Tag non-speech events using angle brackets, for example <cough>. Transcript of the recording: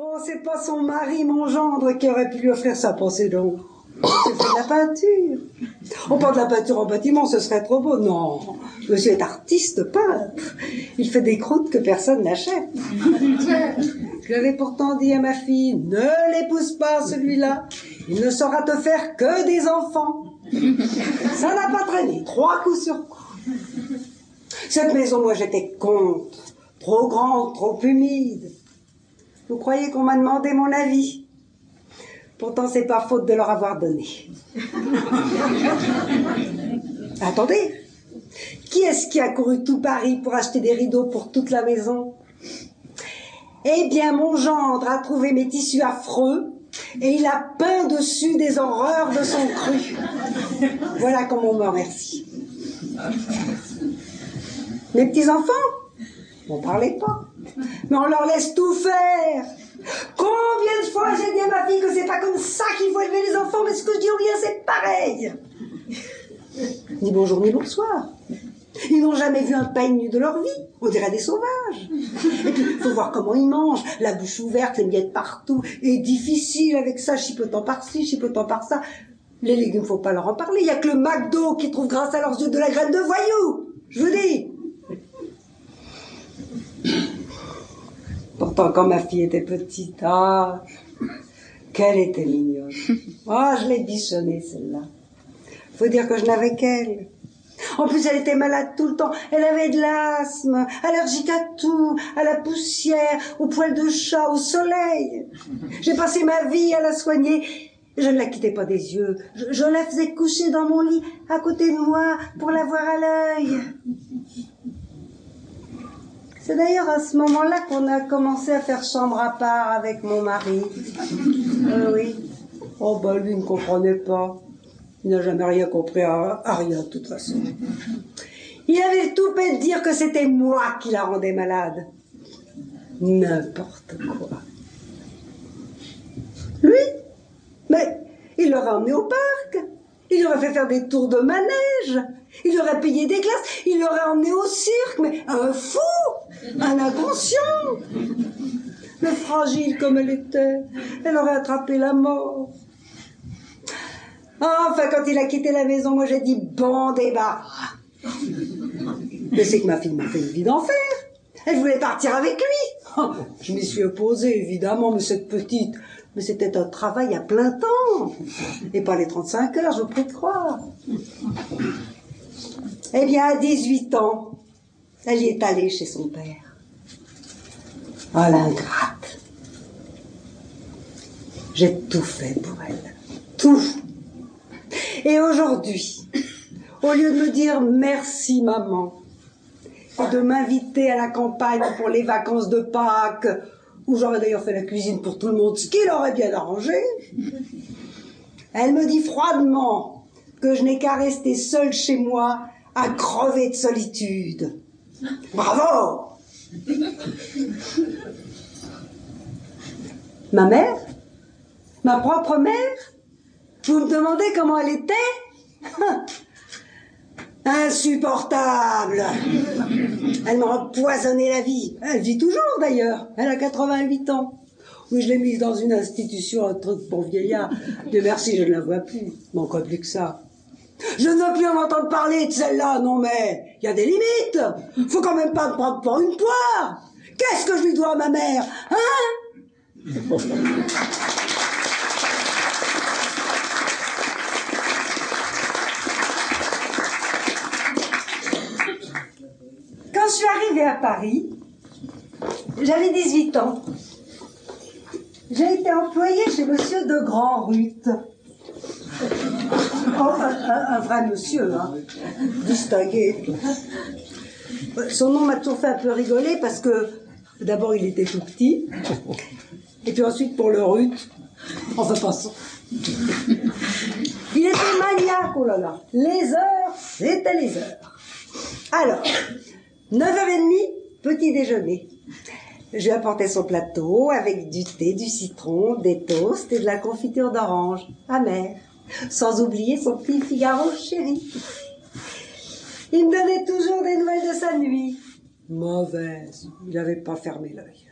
Oh, c'est pas son mari, mon gendre, qui aurait pu lui offrir ça, pensez donc. C'est de la peinture. On parle de la peinture en bâtiment, ce serait trop beau. Non, monsieur est artiste peintre. Il fait des croûtes que personne n'achète. Je l'avais pourtant dit à ma fille, ne l'épouse pas celui-là. Il ne saura te faire que des enfants. Ça n'a pas traîné, trois coups sur coup. Cette maison, moi, j'étais contre. Trop grande, trop humide. Vous croyez qu'on m'a demandé mon avis? Pourtant, c'est pas faute de leur avoir donné. <laughs> Attendez, qui est-ce qui a couru tout Paris pour acheter des rideaux pour toute la maison? Eh bien, mon gendre a trouvé mes tissus affreux et il a peint dessus des horreurs de son cru. Voilà comment on me remercie. Mes petits-enfants? On parlait pas. Mais on leur laisse tout faire. Combien de fois j'ai dit à ma fille que c'est pas comme ça qu'il faut élever les enfants, mais ce que je dis au rien, c'est pareil. Ni bonjour ni bonsoir. Ils n'ont jamais vu un peigne de leur vie. On dirait des sauvages. Et puis, il faut voir comment ils mangent. La bouche ouverte, les miettes partout. Et difficile avec ça, chipotant par-ci, chipotant par-ça. Les légumes, faut pas leur en parler. Il y a que le McDo qui trouve grâce à leurs yeux de la graine de voyou. Je vous dis. Quand ma fille était petite, ah, qu'elle était mignonne. <laughs> Ah, je l'ai bichonnée, celle-là. Faut dire que je n'avais qu'elle. En plus, elle était malade tout le temps. Elle avait de l'asthme, allergique à tout, à la poussière, aux poils de chat, au soleil. <laughs> J'ai passé ma vie à la soigner. Je ne la quittais pas des yeux. Je, je la faisais coucher dans mon lit à côté de moi pour la voir à l'œil. C'est d'ailleurs à ce moment-là qu'on a commencé à faire chambre à part avec mon mari. Euh, oui. Oh, bah, lui ne comprenait pas. Il n'a jamais rien compris à, à rien, de toute façon. Il avait tout fait de dire que c'était moi qui la rendais malade. N'importe quoi. Lui? Mais il l'aurait emmené au parc. Il aurait fait faire des tours de manège. Il aurait payé des glaces. Il l'aurait emmené au cirque. Mais un fou Un inconscient Mais fragile comme elle était, elle aurait attrapé la mort. Enfin, quand il a quitté la maison, moi j'ai dit bon débarras. Mais c'est que ma fille m'a fait une vie d'enfer. Elle voulait partir avec lui. <laughs> Je m'y suis opposée, évidemment, mais cette petite, mais c'était un travail à plein temps. Et pas les 35 heures, je vous prie de croire. Eh bien, à 18 ans, elle y est allée chez son père. Oh, l'ingrate. J'ai tout fait pour elle. Tout. Et aujourd'hui, au lieu de me dire merci maman, et de m'inviter à la campagne pour les vacances de Pâques, où j'aurais d'ailleurs fait la cuisine pour tout le monde, ce qui l'aurait bien arrangé, elle me dit froidement que je n'ai qu'à rester seule chez moi à crever de solitude. Bravo Ma mère? Ma propre mère? Vous me demandez comment elle était? <laughs> Insupportable Elle m'a empoisonné la vie. Elle vit toujours d'ailleurs. Elle a 88 ans. Oui, je l'ai mise dans une institution, un truc pour vieillards. De merci, je ne la vois plus. Bon, quoi plus que ça. Je ne veux plus en entendre parler de celle-là, non mais, il y a des limites. Faut quand même pas me prendre pour une poire. Qu'est-ce que je lui dois à ma mère, hein? Quand je suis arrivée à Paris, j'avais 18 ans. J'ai été employée chez monsieur de Grand Ruth. Oh, un, un- vrai monsieur, hein, distingué. Son nom m'a toujours fait un peu rigoler parce que d'abord il était tout petit, et puis ensuite pour le Ruth, enfin passons. Il était maniaque, oh là là. Les heures, c'était les heures. Alors, 9h30, petit déjeuner. Je lui apportais son plateau avec du thé, du citron, des toasts et de la confiture d'orange, amère. Sans oublier son petit Figaro chéri. Il me donnait toujours des nouvelles de sa nuit. Mauvaise. Il n'avait pas fermé l'œil.